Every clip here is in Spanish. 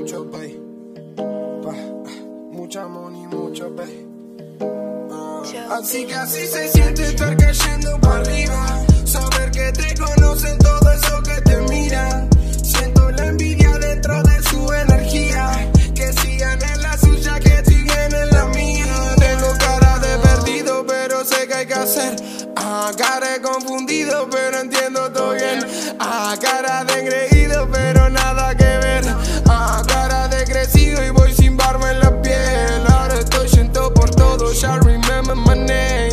mucho pay. Pa, ah, mucha money, mucho pay. Ah, así que así se siente estar cayendo para arriba. Saber que te conocen todo eso que te miran. Siento la envidia dentro de su energía. Que sigan en la suya, que siguen en la mía. Tengo cara de perdido, pero sé que hay que hacer. Ah, cara de confundido, pero entiendo todo bien. Ah, cara de engreído,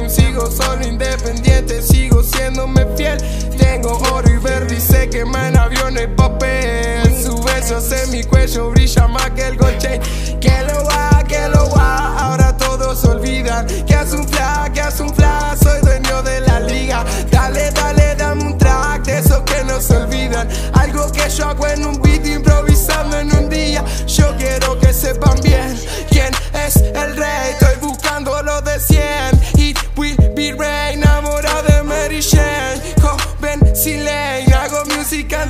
Sigo solo independiente, sigo siéndome fiel. Tengo oro y verde y sé que en aviones papel. Su beso en mi cuello brilla más que el gold. Que lo va, que lo va, ahora todos olvidan. Que hace un flash, que hace un flash, soy dueño de la liga. Dale, dale, dame un track de esos que no se olvidan. Algo que yo hago en un beat improvisando en un día. Yo quiero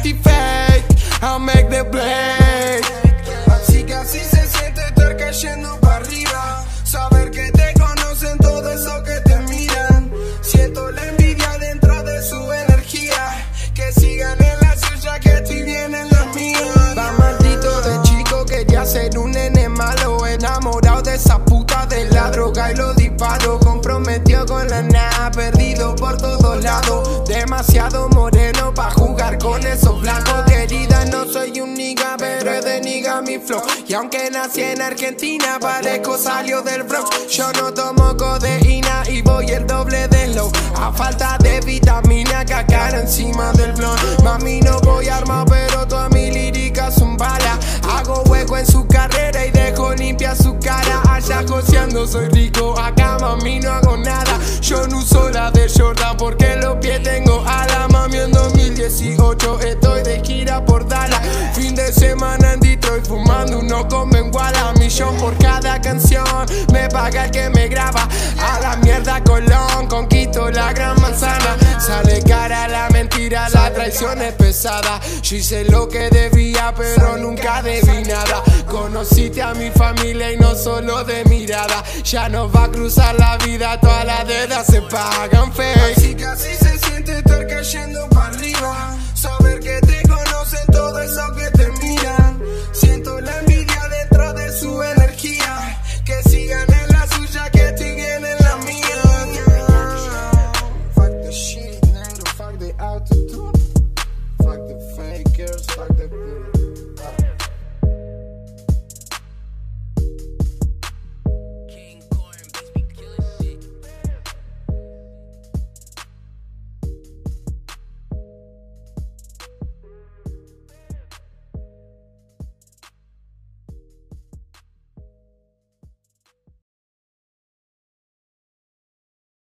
anti-fake. I'll make the blade. Así que así se siente estar cayendo para arriba. Saber que te conocen todo eso que te miran. Siento la envidia dentro de su energía. Que sigan en la suya, que estoy bien en la mía. Va maldito de chico, quería ser un nene malo. Enamorado de esa puta de la droga y lo disparo. Comprometido con la nada, perdido por todos lados. Demasiado moreno nigga, pero es de nigga mi flow. Y aunque nací en Argentina, parezco salió del Bronx. Yo no tomo codeína y voy el doble de low. A falta de vitamina, cacar encima del blon. Mami, no voy armado, pero todas mis líricas son balas. Hago hueco en su carrera y dejo limpia su cara. Allá coseando soy rico, acá mami no hago nada. Yo no uso la de Jordan porque los pies tengo ala. Mami en 2018 estoy de gira por Dallas. De semana en Detroit fumando uno con Benguala. Millón por cada canción, me paga el que me graba. A la mierda Colón, conquisto la gran manzana. Sale cara la mentira, la traición es pesada. Yo hice lo que debía, pero nunca debí nada. Conociste a mi familia y no solo de mirada. Ya no va a cruzar la vida, todas las deudas se pagan fake. Así así se siente estar like.